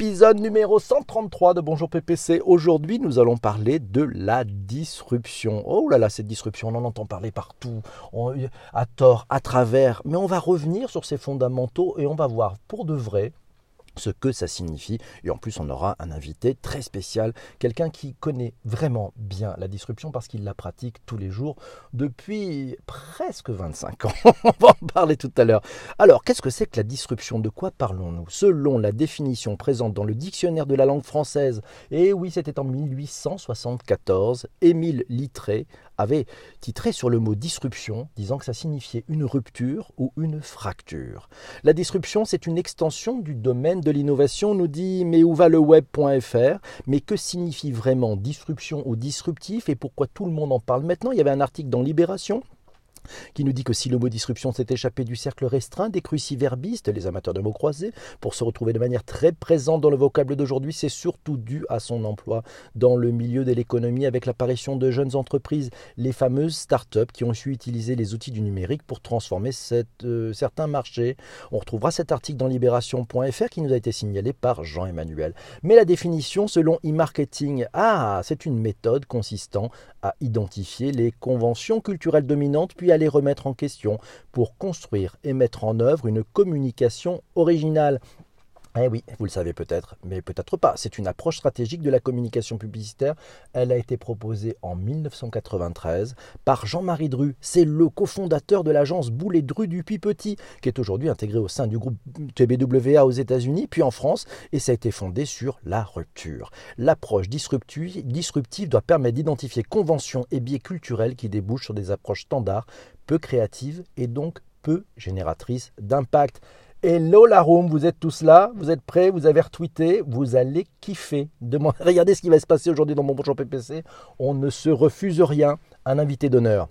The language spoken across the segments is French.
épisode numéro 133 de Bonjour PPC. Aujourd'hui, nous allons parler de la disruption. Oh là là, cette disruption, on en entend parler partout, à tort, à travers, mais on va revenir sur ses fondamentaux et on va voir pour de vrai ce que ça signifie. Et en plus, on aura un invité très spécial, quelqu'un qui connaît vraiment bien la disruption parce qu'il la pratique tous les jours depuis presque 25 ans. on va en parler tout à l'heure. Alors, qu'est-ce que c'est que la disruption? De quoi parlons-nous? Selon la définition présente dans le dictionnaire de la langue française, et oui, c'était en 1874, Émile Littré avait titré sur le mot disruption, disant que ça signifiait une rupture ou une fracture. La disruption, c'est une extension du domaine de l'innovation, nous dit mais où va le web.fr Mais que signifie vraiment disruption ou disruptif? Et pourquoi tout le monde en parle maintenant? Il y avait un article dans Libération qui nous dit que si le mot disruption s'est échappé du cercle restreint des cruciverbistes, les amateurs de mots croisés, pour se retrouver de manière très présente dans le vocable d'aujourd'hui, c'est surtout dû à son emploi dans le milieu de l'économie avec l'apparition de jeunes entreprises, les fameuses start-up qui ont su utiliser les outils du numérique pour transformer euh, certains marchés. On retrouvera cet article dans libération.fr qui nous a été signalé par Jean-Emmanuel. Mais la définition selon e-marketing, ah, c'est une méthode consistant à identifier les conventions culturelles dominantes puis à les remettre en question pour construire et mettre en œuvre une communication originale. Eh oui, vous le savez peut-être, mais peut-être pas. C'est une approche stratégique de la communication publicitaire. Elle a été proposée en 1993 par Jean-Marie Dru. C'est le cofondateur de l'agence Boulet Dru du Petit, qui est aujourd'hui intégré au sein du groupe TBWA aux États-Unis, puis en France, et ça a été fondé sur la rupture. L'approche disruptive doit permettre d'identifier conventions et biais culturels qui débouchent sur des approches standards, peu créatives et donc peu génératrices d'impact. Hello la room, vous êtes tous là, vous êtes prêts, vous avez retweeté, vous allez kiffer. Regardez ce qui va se passer aujourd'hui dans mon bonjour PPC. On ne se refuse rien. Un invité d'honneur.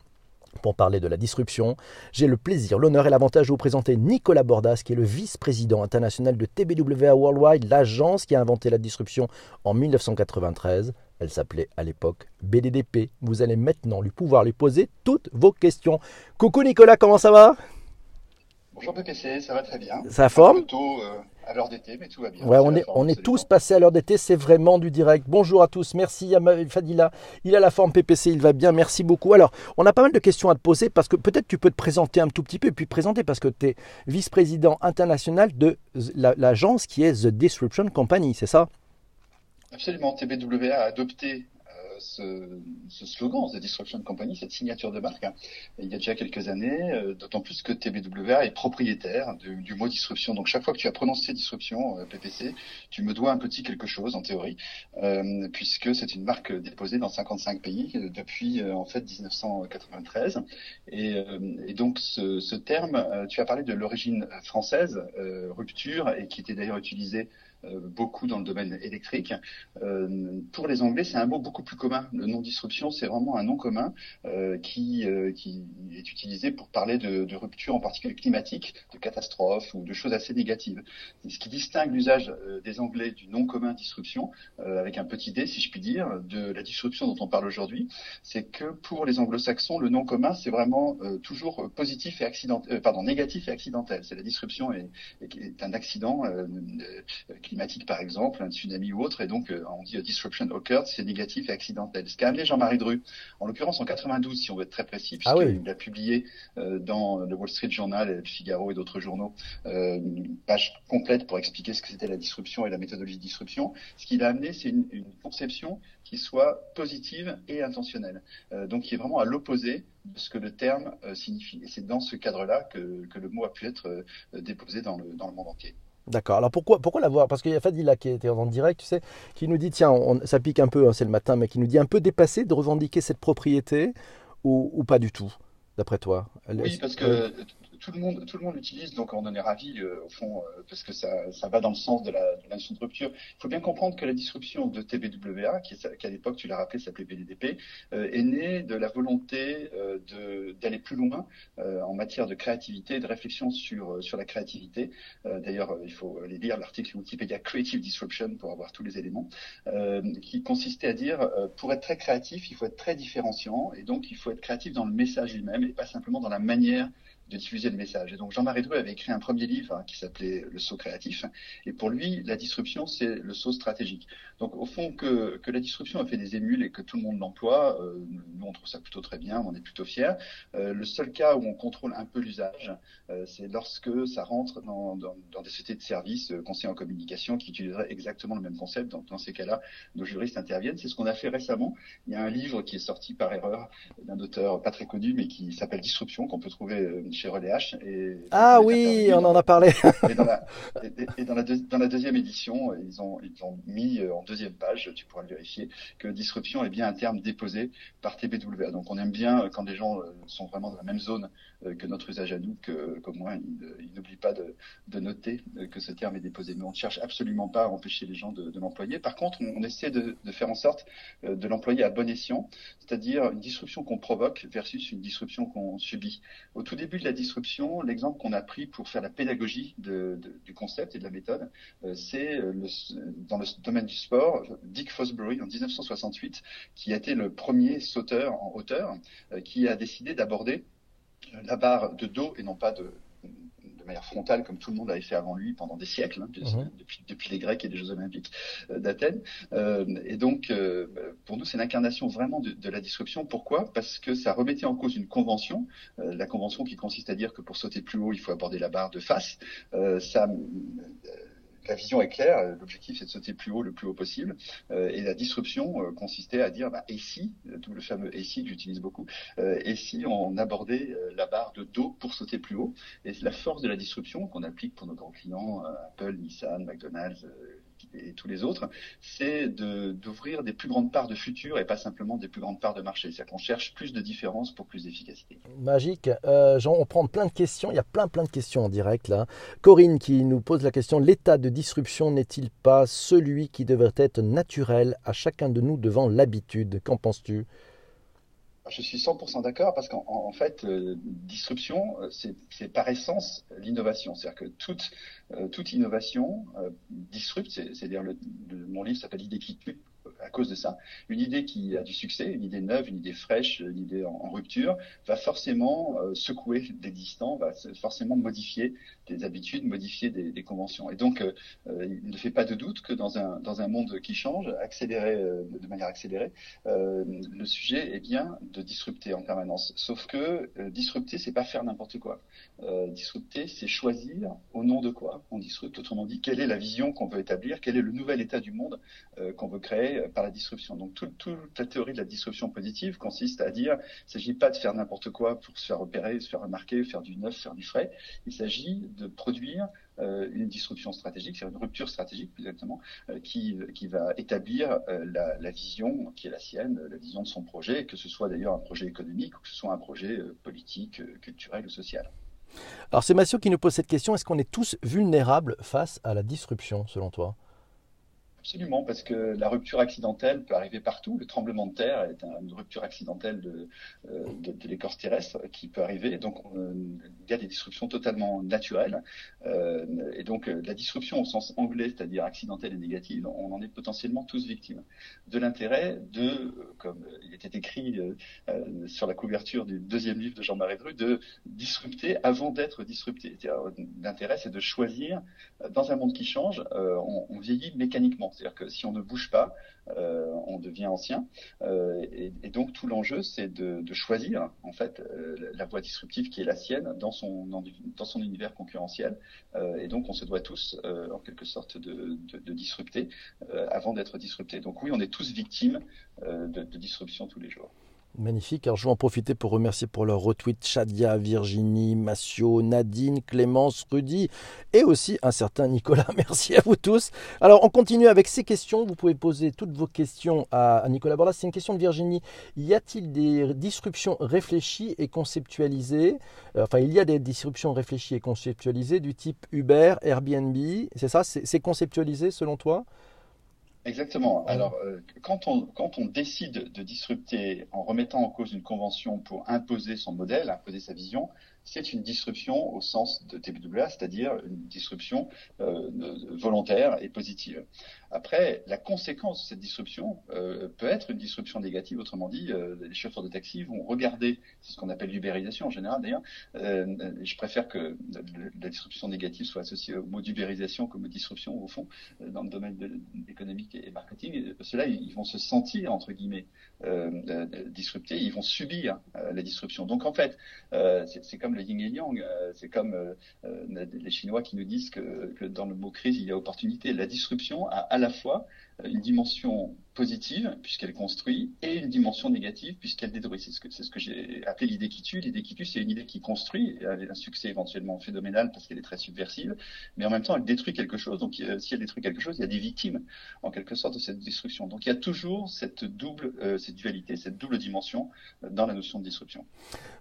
Pour parler de la disruption, j'ai le plaisir, l'honneur et l'avantage de vous présenter Nicolas Bordas, qui est le vice-président international de TBWA Worldwide, l'agence qui a inventé la disruption en 1993. Elle s'appelait à l'époque BDDP. Vous allez maintenant lui pouvoir lui poser toutes vos questions. Coucou Nicolas, comment ça va? Bonjour PPC, ça va très bien. Ça forme Plutôt euh, à l'heure d'été, mais tout va bien. Ouais, on est, on est tous passés à l'heure d'été, c'est vraiment du direct. Bonjour à tous, merci à Fadila. Il a la forme PPC, il va bien, merci beaucoup. Alors, on a pas mal de questions à te poser parce que peut-être tu peux te présenter un tout petit peu et puis présenter parce que tu es vice-président international de l'agence qui est The Disruption Company, c'est ça? Absolument, TBWA a adopté ce, slogan, The Disruption Company, cette signature de marque, hein, il y a déjà quelques années, euh, d'autant plus que TBWA est propriétaire du mot disruption. Donc chaque fois que tu as prononcé disruption, euh, PPC, tu me dois un petit quelque chose en théorie, euh, puisque c'est une marque déposée dans 55 pays depuis en fait 1993. Et, donc ce, ce, terme, tu as parlé de l'origine française, rupture, et qui était d'ailleurs utilisé beaucoup dans le domaine électrique. Euh, pour les Anglais, c'est un mot beaucoup plus commun. Le nom disruption, c'est vraiment un nom commun euh, qui, qui est utilisé pour parler de, rupture, en particulier climatique, de catastrophes ou de choses assez négatives. Ce qui distingue l'usage des Anglais du nom commun disruption, avec un petit d, si je puis dire, de la disruption dont on parle aujourd'hui, c'est que pour les Anglo-Saxons, le nom commun, c'est vraiment toujours positif et accident, pardon, négatif et accidentel. C'est la disruption est, est un accident climatique par exemple, un tsunami ou autre, et donc euh, on dit disruption occurred, c'est négatif et accidentel. Ce qu'a amené Jean-Marie Dru, en l'occurrence en 92 si on veut être très précis, ah puisqu'il a publié euh, dans le Wall Street Journal, le Figaro et d'autres journaux euh, une page complète pour expliquer ce que c'était la disruption et la méthodologie de disruption. Ce qu'il a amené, c'est une, une, conception qui soit positive et intentionnelle, donc qui est vraiment à l'opposé de ce que le terme signifie. Et c'est dans ce cadre-là que, que, le mot a pu être déposé dans le, dans le monde entier. D'accord. Alors pourquoi, pourquoi l'avoir? Parce qu'il y a Fadila qui était en direct, tu sais, qui nous dit tiens, on, ça pique un peu, hein, c'est le matin, mais qui nous dit un peu dépassé de revendiquer cette propriété ou, ou pas du tout, d'après toi? Oui, parce que tout le monde, tout le monde l'utilise, donc on en est ravi euh, au fond euh, parce que ça, ça, va dans le sens de la, de notion de rupture. Il faut bien comprendre que la disruption de TBWA, qui, à l'époque tu l'as rappelé s'appelait BDDP, euh, est née de la volonté d'aller plus loin en matière de créativité de réflexion sur sur la créativité. D'ailleurs, il faut aller lire l'article Wikipédia Creative Disruption pour avoir tous les éléments, qui consistait à dire pour être très créatif, il faut être très différenciant et donc il faut être créatif dans le message lui-même et pas simplement dans la manière de diffuser le message. Et donc Jean-Marie Dru avait écrit un premier livre hein, qui s'appelait Le saut créatif. Et pour lui, la disruption, c'est le saut stratégique. Donc au fond, que, que la disruption a fait des émules et que tout le monde l'emploie, euh, nous on trouve ça plutôt très bien, on est plutôt fiers. Euh, le seul cas où on contrôle un peu l'usage, euh, c'est lorsque ça rentre dans, dans, dans, des sociétés de services euh, conseillers en communication qui utiliseraient exactement le même concept. Donc dans ces cas-là, nos juristes interviennent. C'est ce qu'on a fait récemment. Il y a un livre qui est sorti par erreur d'un auteur pas très connu, mais qui s'appelle Disruption, qu'on peut trouver euh, chez. Et, ah oui, on en a parlé. et dans la, et, et dans la, dans la deuxième édition, ils ont, ils ont mis en deuxième page, tu pourras le vérifier, que disruption est bien un terme déposé par TBWA. Donc on aime bien quand les gens sont vraiment dans la même zone que notre usage à nous, qu'au moins ils, n'oublient pas de, de, noter que ce terme est déposé. Mais on ne cherche absolument pas à empêcher les gens de, de l'employer. Par contre, on, on essaie de, de, faire en sorte de l'employer à bon escient, c'est-à-dire une disruption qu'on provoque versus une disruption qu'on subit. Au tout début de la disruption, l'exemple qu'on a pris pour faire la pédagogie de, du concept et de la méthode, c'est dans le domaine du sport, Dick Fosbury en 1968, qui a été le premier sauteur en hauteur, qui a décidé d'aborder la barre de dos et non pas de manière frontale comme tout le monde avait fait avant lui pendant des siècles, hein, mmh. depuis, depuis, les Grecs et les Jeux Olympiques euh, d'Athènes. Euh, et donc, euh, pour nous, c'est l'incarnation vraiment de, de, la disruption. Pourquoi? Parce que ça remettait en cause une convention, la convention qui consiste à dire que pour sauter plus haut, il faut aborder la barre de face. ça la vision est claire, l'objectif c'est de sauter plus haut le plus haut possible, euh, et la disruption euh, consistait à dire, bah, et si, tout le fameux et si que j'utilise beaucoup, euh, et si on abordait la barre de dos pour sauter plus haut, et la force de la disruption qu'on applique pour nos grands clients, Apple, Nissan, McDonald's, et tous les autres, c'est d'ouvrir des plus grandes parts de futur et pas simplement des plus grandes parts de marché. C'est-à-dire qu'on cherche plus de différence pour plus d'efficacité. Magique. Euh, Jean, on prend plein de questions. Il y a plein plein de questions en direct là. Corinne qui nous pose la question l'état de disruption n'est-il pas celui qui devrait être naturel à chacun de nous devant l'habitude? Qu'en penses-tu? Je suis 100% d'accord parce qu'en en fait, disruption, euh, c'est par essence l'innovation. C'est-à-dire que toute, euh, innovation euh, disrupte, c'est-à-dire mon livre s'appelle Idée qui tue, à cause de ça. Une idée qui a du succès, une idée neuve, une idée fraîche, une idée en, rupture, va forcément euh, secouer l'existant, va forcément modifier des habitudes, modifier des, conventions. Et donc, euh, il ne fait pas de doute que dans un, dans un monde qui change, accéléré, euh, de manière accélérée, euh, le sujet est bien de disrupter en permanence. Sauf que disrupter, c'est pas faire n'importe quoi. disrupter, c'est choisir au nom de quoi on disrupte. Autrement dit, quelle est la vision qu'on veut établir, quel est le nouvel état du monde qu'on veut créer par la disruption. Donc toute, la théorie de la disruption positive consiste à dire, il ne s'agit pas de faire n'importe quoi pour se faire repérer, se faire remarquer, faire du neuf, faire du frais. Il s'agit de produire euh, une disruption stratégique, c'est une rupture stratégique plus exactement, euh, qui, qui va établir euh, la, la, vision qui est la sienne, la vision de son projet, que ce soit d'ailleurs un projet économique ou que ce soit un projet politique, culturel ou social. Alors c'est Mathieu qui nous pose cette question, est-ce qu'on est tous vulnérables face à la disruption selon toi? Absolument, parce que la rupture accidentelle peut arriver partout. Le tremblement de terre est une rupture accidentelle de, de, l'écorce terrestre qui peut arriver. Donc, euh, il y a des disruptions totalement naturelles. Euh, et donc, la disruption au sens anglais, c'est-à-dire accidentelle et négative, on en est potentiellement tous victimes. De l'intérêt de, comme il était écrit euh, sur la couverture du deuxième livre de Jean-Marie Dru, de disrupter avant d'être disrupté. L'intérêt, c'est de choisir, dans un monde qui change, on vieillit mécaniquement. C'est-à-dire que si on ne bouge pas, euh, on devient ancien. Euh, et, donc tout l'enjeu, c'est de, de, choisir en fait euh, la voie disruptive qui est la sienne dans son dans, son univers concurrentiel. Et donc on se doit tous, en quelque sorte, de, de, de disrupter avant d'être disrupté. Donc oui, on est tous victimes de, disruption tous les jours. Magnifique. Alors, je vais en profiter pour remercier pour leur retweet Chadia, Virginie, Massio, Nadine, Clémence, Rudy et aussi un certain Nicolas. Merci à vous tous. Alors, on continue avec ces questions. Vous pouvez poser toutes vos questions à, Nicolas Bordas. C'est une question de Virginie. Y a-t-il des disruptions réfléchies et conceptualisées? Euh, Enfin, il y a des disruptions réfléchies et conceptualisées du type Uber, Airbnb. C'est ça? C'est conceptualisé selon toi? Exactement. Alors, euh, quand, on, quand on décide de disrupter en remettant en cause une convention pour imposer son modèle, imposer sa vision, c'est une disruption au sens de TBWA, c'est-à-dire une disruption euh, volontaire et positive. Après, la conséquence de cette disruption euh, peut être une disruption négative. Autrement dit, euh, les chauffeurs de taxi vont regarder, c'est ce qu'on appelle l'ubérisation en général d'ailleurs. Euh, je préfère que la disruption négative soit associée au mot d'ubérisation comme disruption au fond dans le domaine économique et marketing. Cela, ils vont se sentir entre guillemets disruptés, ils vont subir la disruption. Donc en fait, c'est comme le yin et yang. c'est comme les Chinois qui nous disent que, que dans le mot crise il y a opportunité. La disruption a à la fois une dimension positive, puisqu'elle construit, et une dimension négative, puisqu'elle détruit. C'est ce que, c'est ce que j'ai appelé l'idée qui tue. L'idée qui tue, c'est une idée qui construit, elle a un succès éventuellement phénoménal parce qu'elle est très subversive, mais en même temps, elle détruit quelque chose. Donc, si elle détruit quelque chose, il y a des victimes, en quelque sorte, de cette destruction. Donc, il y a toujours cette double, euh, cette dualité, cette double dimension euh, dans la notion de disruption.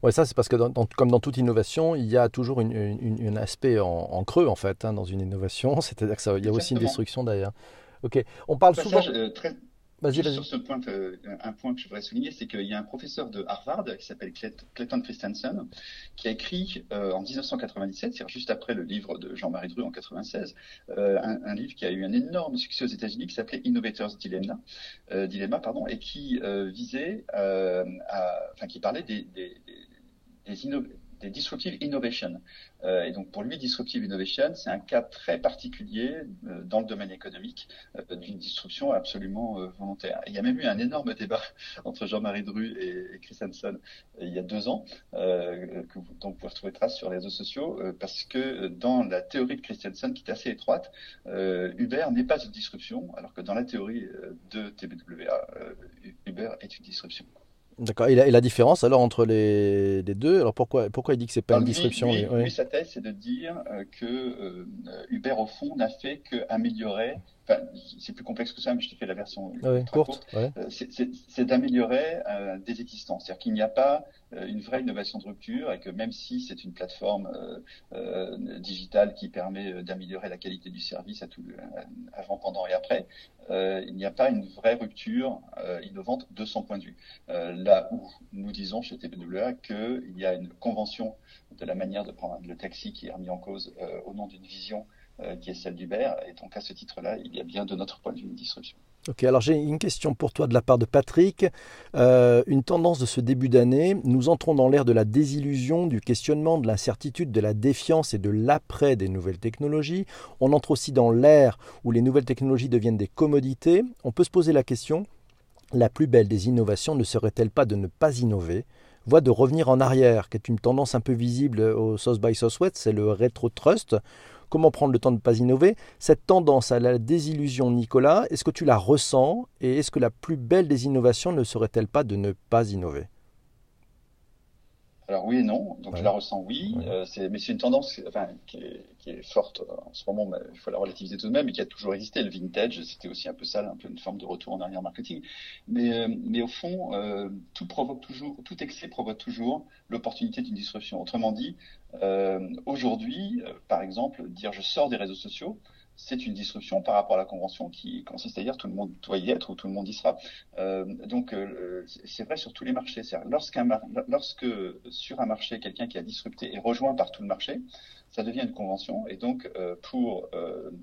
Ouais, ça, c'est parce que, comme dans toute innovation, il y a toujours un aspect en, creux, en fait, hein, dans une innovation. C'est-à-dire qu'il y a aussi une destruction derrière. Ok. On parle souvent. Euh, très... Sur ce point, euh, un point que je voudrais souligner, c'est qu'il y a un professeur de Harvard qui s'appelle Clayton Christensen, qui a écrit euh, en 1997, c'est-à-dire juste après le livre de Jean-Marie Dru en 96, un, livre qui a eu un énorme succès aux États-Unis qui s'appelait Innovators Dilemma, Dilemma pardon, et qui visait, à, enfin qui parlait des, des, des, des disruptive innovation. Euh, et donc pour lui, disruptive innovation, c'est un cas très particulier euh, dans le domaine économique euh, d'une disruption absolument volontaire. il y a même eu un énorme débat entre Jean-Marie Dru et, Chris Hansen il y a deux ans, que vous, dont vous pouvez retrouver trace sur les réseaux sociaux, parce que dans la théorie de Christensen, qui est assez étroite, Uber n'est pas une disruption, alors que dans la théorie de TBWA, Uber est une disruption. D'accord. Et, la différence alors entre les, deux, alors pourquoi, pourquoi il dit que c'est pas une disruption lui, sa thèse, c'est de dire euh, que euh, Uber, au fond, n'a fait qu'améliorer Enfin, c'est plus complexe que ça, mais je te fais la version courte. Euh, c'est d'améliorer euh, des existences. C'est-à-dire qu'il n'y a pas euh, une vraie innovation de rupture et que même si c'est une plateforme digitale qui permet d'améliorer la qualité du service à tout, avant, pendant et après, il n'y a pas une vraie rupture innovante de son point de vue. là où nous disons chez TPWA qu'il y a une convention de la manière de prendre le taxi qui est remis en cause au nom d'une vision qui est celle d'Uber. Et donc à ce titre-là, il y a bien de notre point de vue une disruption. Ok, alors j'ai une question pour toi de la part de Patrick. Euh, une tendance de ce début d'année, nous entrons dans l'ère de la désillusion, du questionnement, de l'incertitude, de la défiance et de l'après des nouvelles technologies. On entre aussi dans l'ère où les nouvelles technologies deviennent des commodités. On peut se poser la question, la plus belle des innovations ne serait-elle pas de ne pas innover? Voie de revenir en arrière, qui est une tendance un peu visible au South by Southwest, c'est le rétro trust, Comment prendre le temps de ne pas innover? Cette tendance à la désillusion, Nicolas, est-ce que tu la ressens? Et est-ce que la plus belle des innovations ne serait-elle pas de ne pas innover? Alors oui et non, donc je la ressens oui, euh, mais c'est une tendance enfin, qui, est, forte en ce moment, mais il faut la relativiser tout de même, et qui a toujours existé. Le vintage, c'était aussi un peu ça, un peu une forme de retour en arrière marketing. Mais, euh, mais au fond, euh, tout provoque toujours, tout excès provoque toujours l'opportunité d'une disruption. Autrement dit, aujourd'hui, par exemple, dire je sors des réseaux sociaux, c'est une disruption par rapport à la convention qui consiste à dire tout le monde doit y être ou tout le monde y sera. Euh, donc euh, c'est vrai sur tous les marchés. Lorsqu'un lorsque sur un marché quelqu'un qui a disrupté est rejoint par tout le marché, ça devient une convention et donc euh, pour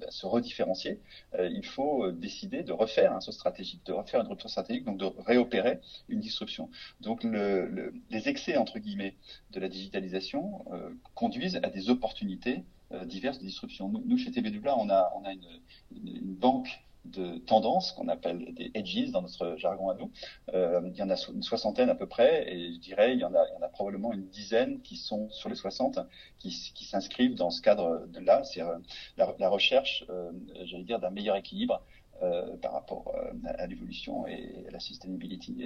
se redifférencier, il faut décider de refaire un saut stratégique, de refaire une rupture stratégique, donc de réopérer une disruption. Donc le, les excès entre guillemets de la digitalisation conduisent à des opportunités euh, diverses disruptions. Nous, chez TBWA, on on a une, banque de tendances qu'on appelle des edges dans notre jargon à nous. Euh, il y en a une soixantaine à peu près, et je dirais il y en a, probablement une dizaine qui sont sur les 60 qui, s'inscrivent dans ce cadre de là, c'est euh, la, recherche, j'allais dire, d'un meilleur équilibre euh, par rapport euh, à l'évolution et à la sustainability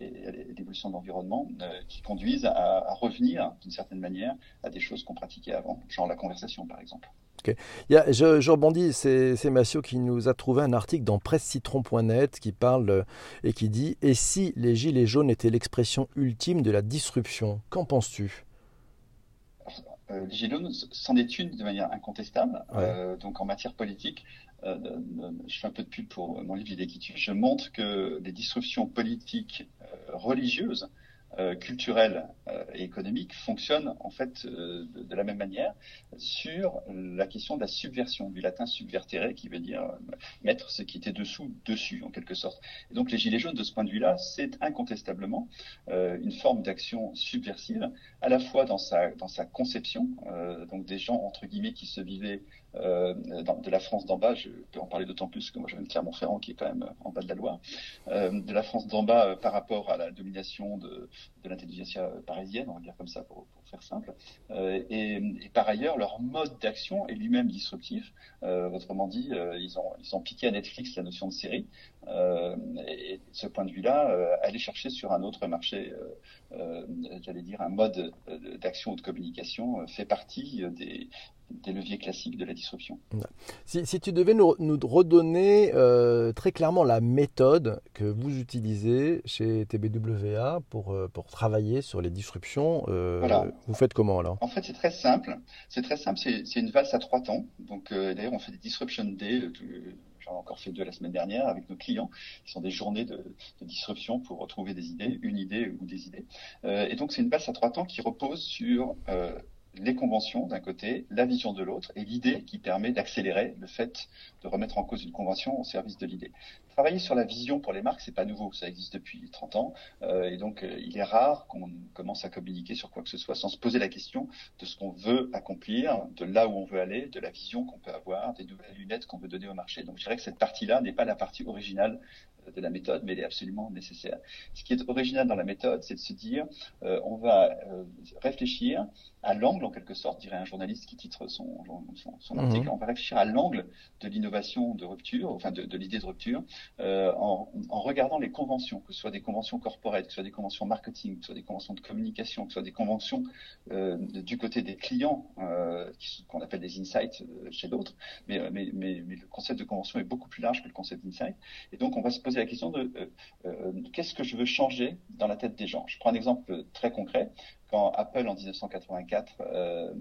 et, à l'évolution de l'environnement euh, qui conduisent à, revenir d'une certaine manière à des choses qu'on pratiquait avant, genre la conversation par exemple. je, rebondis, c'est Massio qui nous a trouvé un article dans pressecitron.net qui parle et qui dit Et si les gilets jaunes étaient l'expression ultime de la disruption Qu'en penses-tu? Les gilets jaunes, c'en est une de manière incontestable. donc en matière politique, euh, je fais un peu de pub pour mon livre L'idée je montre que les disruptions politiques euh, religieuses culturelle et économique fonctionnent en fait de, la même manière sur la question de la subversion, du latin subvertere, qui veut dire mettre ce qui était dessous dessus en quelque sorte. Et donc les gilets jaunes de ce point de vue-là, c'est incontestablement une forme d'action subversive, à la fois dans sa conception, donc des gens entre guillemets qui se vivaient euh, de la France d'en bas, je peux en parler d'autant plus que moi je viens de Clermont-Ferrand qui est quand même en bas de la Loire, euh, de la France d'en bas euh, par rapport à la domination de, de l'intelligentsia parisienne, on va dire comme ça pour, faire simple, et, et, par ailleurs leur mode d'action est lui-même disruptif, autrement dit ils, ont, ils ont piqué à Netflix la notion de série, et de ce point de vue-là, aller chercher sur un autre marché, j'allais dire un mode d'action ou de communication fait partie des, des leviers classiques de la disruption. Si, si tu devais nous, nous redonner euh, très clairement la méthode que vous utilisez chez TBWA pour, euh, pour travailler sur les disruptions, euh, vous faites comment alors? En fait, c'est très simple. C'est très simple. C'est une valse à trois temps. Donc, d'ailleurs, on fait des disruption days. J'en ai encore fait deux la semaine dernière avec nos clients, qui sont des journées de, disruption pour retrouver des idées, une idée ou des idées. et donc, c'est une valse à trois temps qui repose sur les conventions d'un côté, la vision de l'autre, et l'idée qui permet d'accélérer le fait de remettre en cause une convention au service de l'idée. Travailler sur la vision pour les marques, c'est pas nouveau, ça existe depuis 30 ans, euh, et donc euh, il est rare qu'on commence à communiquer sur quoi que ce soit sans se poser la question de ce qu'on veut accomplir, de là où on veut aller, de la vision qu'on peut avoir, des nouvelles lunettes qu'on veut donner au marché. Donc je dirais que cette partie-là n'est pas la partie originale de la méthode, mais elle est absolument nécessaire. Ce qui est original dans la méthode, c'est de se dire, euh, on va euh, réfléchir à l'angle, en quelque sorte, dirait un journaliste qui titre son, son, mhm. article, on va réfléchir à l'angle de l'innovation de rupture, enfin de, de l'idée de rupture, euh, en, regardant les conventions, que ce soit des conventions corporate, que ce soit des conventions marketing, que ce soit des conventions de communication, que ce soit des conventions euh, du côté des clients, euh, qu'on appelle des insights chez d'autres, mais, mais, le concept de convention est beaucoup plus large que le concept d'insight. Et donc, on va se poser la question de qu'est-ce que je veux changer dans la tête des gens? Je prends un exemple très concret quand Apple en 1984 euh,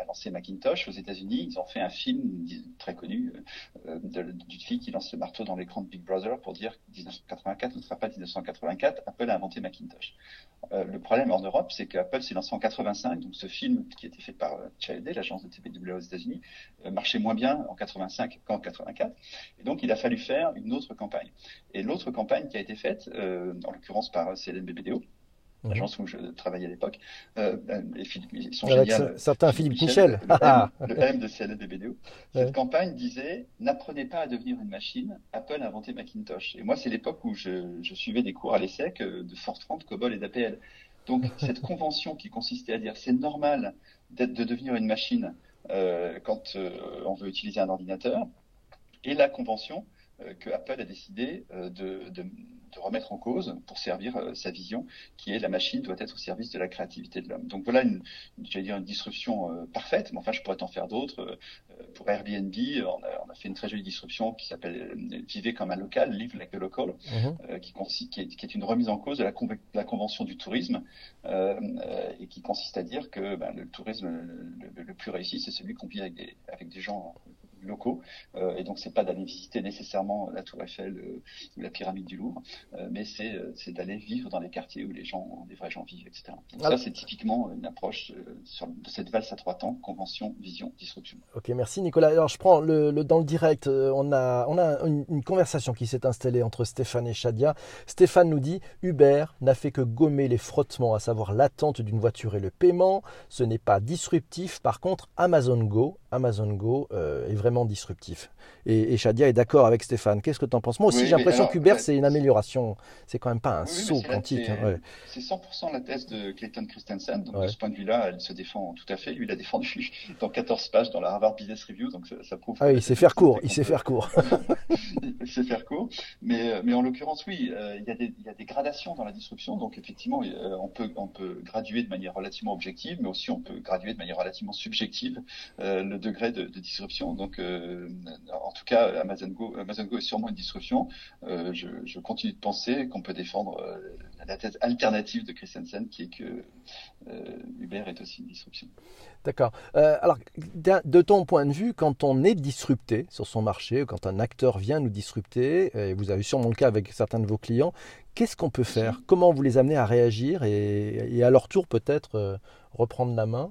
a lancé Macintosh aux États-Unis, ils ont fait un film très connu euh, d'une fille qui lance le marteau dans l'écran de Big Brother pour dire 1984 ne sera pas 1984, Apple a inventé Macintosh. Euh, le problème en Europe, c'est qu'Apple s'est lancé en 85, donc ce film qui a été fait par euh, Child l'agence de TPW aux États-Unis, euh, marchait moins bien en 85 qu'en 84, et donc il a fallu faire une autre campagne. Et l'autre campagne qui a été faite, en l'occurrence par CLNBBDO, Mhm. L'agence où je travaillais à l'époque. Euh, ben, ils sont Avec. Certains Philippe Michel. Le, M, de CLD BDO. Cette campagne disait N'apprenez pas à devenir une machine, Apple a inventé Macintosh. Et moi, c'est l'époque où je, je, suivais des cours à l'ESSEC euh, de Fortran, de COBOL et d'APL. Donc, cette convention qui consistait à dire c'est normal de devenir une machine euh, quand euh, on veut utiliser un ordinateur, et la convention que Apple a décidé euh, de, de, de, remettre en cause pour servir euh, sa vision, qui est la machine doit être au service de la créativité de l'homme. Donc voilà, une, j'allais dire une disruption parfaite, mais enfin je pourrais en faire d'autres. pour Airbnb, on a, on a, fait une très jolie disruption qui s'appelle Vivez comme un local, Live like a local, mm-hmm. qui, consiste, qui, est, qui, est, une remise en cause de la, la convention du tourisme et qui consiste à dire que ben, le tourisme le, le, plus réussi, c'est celui qu'on vit avec des, avec des gens locaux. Euh, et donc, c'est pas d'aller visiter nécessairement la Tour Eiffel euh, ou la pyramide du Louvre, euh, mais c'est d'aller vivre dans les quartiers où les gens, des vrais gens vivent, etc. Donc ça, c'est typiquement une approche sur, de cette valse à trois temps convention, vision, disruption. Ok, merci Nicolas. Alors, je prends le, le dans le direct, on a on a une, une conversation qui s'est installée entre Stéphane et Shadia. Stéphane nous dit Uber n'a fait que gommer les frottements, à savoir l'attente d'une voiture et le paiement. Ce n'est pas disruptif. Par contre, Amazon Go, Amazon Go est vraiment disruptif. Et, Shadia est d'accord avec Stéphane. Qu'est-ce que tu en penses? Moi aussi, j'ai l'impression qu'Uber, c'est une amélioration. C'est quand même pas un saut quantique. Hein, c'est 100% la thèse de Clayton Christensen. Donc, de ce point de vue-là, elle se défend tout à fait. Lui, il a défendu dans 14 pages dans la Harvard Business Review. Donc, ça, prouve. Ah oui, il sait faire court. Il sait faire court. il sait faire court. Mais, mais en l'occurrence, oui, euh, il, y a des, il y a des gradations dans la disruption. Donc, effectivement, euh, on, peut, on peut graduer de manière relativement objective, mais aussi on peut graduer de manière relativement subjective euh, le degré de, disruption. Donc, en tout cas, Amazon Go, Amazon Go est sûrement une disruption. Je, je, continue de penser qu'on peut défendre la thèse alternative de Christensen, qui est que Uber est aussi une disruption. D'accord. alors, de ton point de vue, quand on est disrupté sur son marché, quand un acteur vient nous disrupter, et vous avez sûrement le cas avec certains de vos clients, qu'est-ce qu'on peut faire? Comment vous les amenez à réagir? Et, à leur tour peut-être euh, reprendre la main?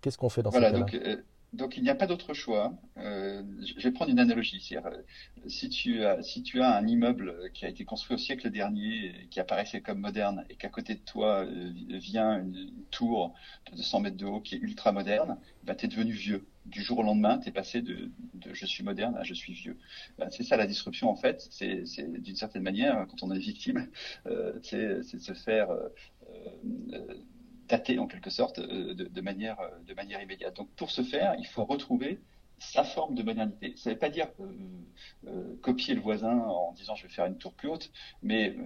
Qu'est-ce qu'on fait dans voilà, ce cas-là? euh, donc il n'y a pas d'autre choix. Euh, je vais prendre une analogie. Si tu, as, si tu as un immeuble qui a été construit au siècle dernier, qui apparaissait comme moderne, et qu'à côté de toi euh, vient une, tour de 200 mètres de haut qui est ultra moderne, bah, tu es devenu vieux. Du jour au lendemain, tu es passé de, je suis moderne à je suis vieux. Bah, c'est ça la disruption en fait. C'est d'une certaine manière, quand on est victime, euh, c'est de se faire... Dater en quelque sorte euh, de, manière, euh, de manière immédiate. Donc pour ce faire, il faut retrouver sa forme de modernité. Ça ne veut pas dire euh, copier le voisin en disant je vais faire une tour plus haute, mais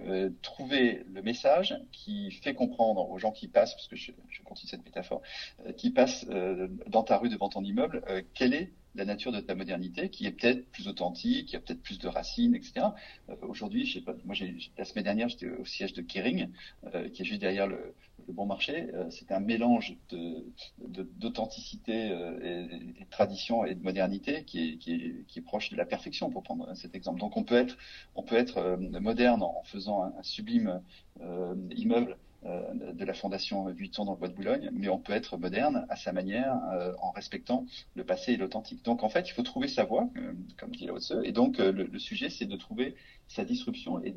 trouver le message qui fait comprendre aux gens qui passent, parce que je, je continue cette métaphore, qui passent dans ta rue devant ton immeuble, quelle est la nature de ta modernité, qui est peut-être plus authentique, qui a peut-être plus de racines, etc. Aujourd'hui, je sais pas, moi, la semaine dernière, j'étais au siège de Kering, qui est juste derrière le, le bon marché, euh, c'est un mélange d'authenticité euh, et, de tradition et de modernité qui est, proche de la perfection, pour prendre cet exemple. Donc on peut être, euh, moderne en faisant un, sublime immeuble de la fondation Vuitton dans le bois de Boulogne, mais on peut être moderne à sa manière en respectant le passé et l'authentique. Donc en fait, il faut trouver sa voie, comme dit Lao et donc le sujet, c'est de trouver sa disruption. Et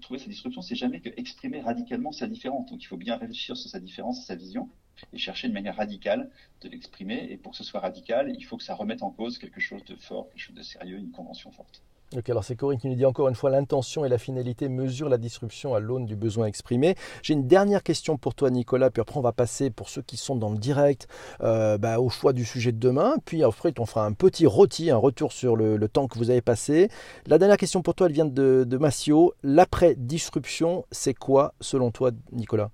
trouver sa disruption, c'est jamais que exprimer radicalement sa différence. Donc il faut bien réfléchir sur sa différence, sa vision, et chercher une manière radicale de l'exprimer. Et pour que ce soit radical, il faut que ça remette en cause quelque chose de fort, quelque chose de sérieux, une convention forte. Ok, alors c'est Corinne qui nous dit encore une fois l'intention et la finalité mesurent la disruption à l'aune du besoin exprimé. J'ai une dernière question pour toi, Nicolas, puis après on va passer pour ceux qui sont dans le direct euh, bah, au choix du sujet de demain. Puis après, on fera un petit rôti, un retour sur le, temps que vous avez passé. La dernière question pour toi, elle vient de, de Massio. L'après-disruption, c'est quoi selon toi, Nicolas?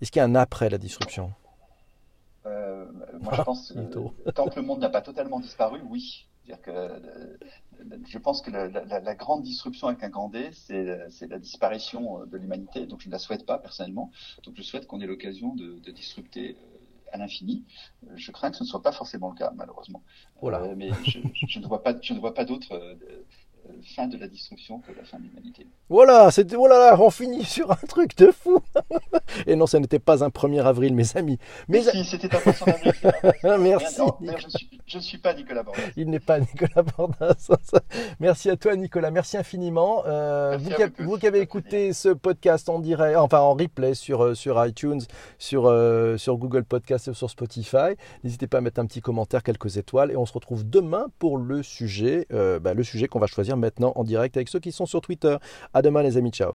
Est-ce qu'il y a un après la disruption? Euh, Moi, je pense que tant que le monde n'a pas totalement disparu, oui. C'est-à-dire que euh, je pense que la, grande disruption avec un grand D, c'est la disparition euh, de l'humanité. Donc je ne la souhaite pas personnellement. Donc je souhaite qu'on ait l'occasion de, disrupter euh, à l'infini. Je crains que ce ne soit pas forcément le cas, malheureusement. mais je, ne vois pas, je ne vois pas d'autres fin de la destruction que la fin de l'humanité. Voilà, c'était voilà, oh on finit sur un truc de fou. Et non, ce n'était pas un 1er avril, mes amis. Mais, si, c'était un 1er avril. Merci. je ne suis, pas Nicolas Bordas. Il n'est pas Nicolas Bordas. Merci à toi, Nicolas. Merci infiniment. Euh, vous, qui, avez écouté ce podcast en direct, enfin en replay sur, euh, sur iTunes, sur, euh, sur Google Podcast et sur Spotify, n'hésitez pas à mettre un petit commentaire, quelques étoiles, et on se retrouve demain pour le sujet, bah, le sujet qu'on va choisir maintenant en direct avec ceux qui sont sur Twitter. À demain les amis, ciao.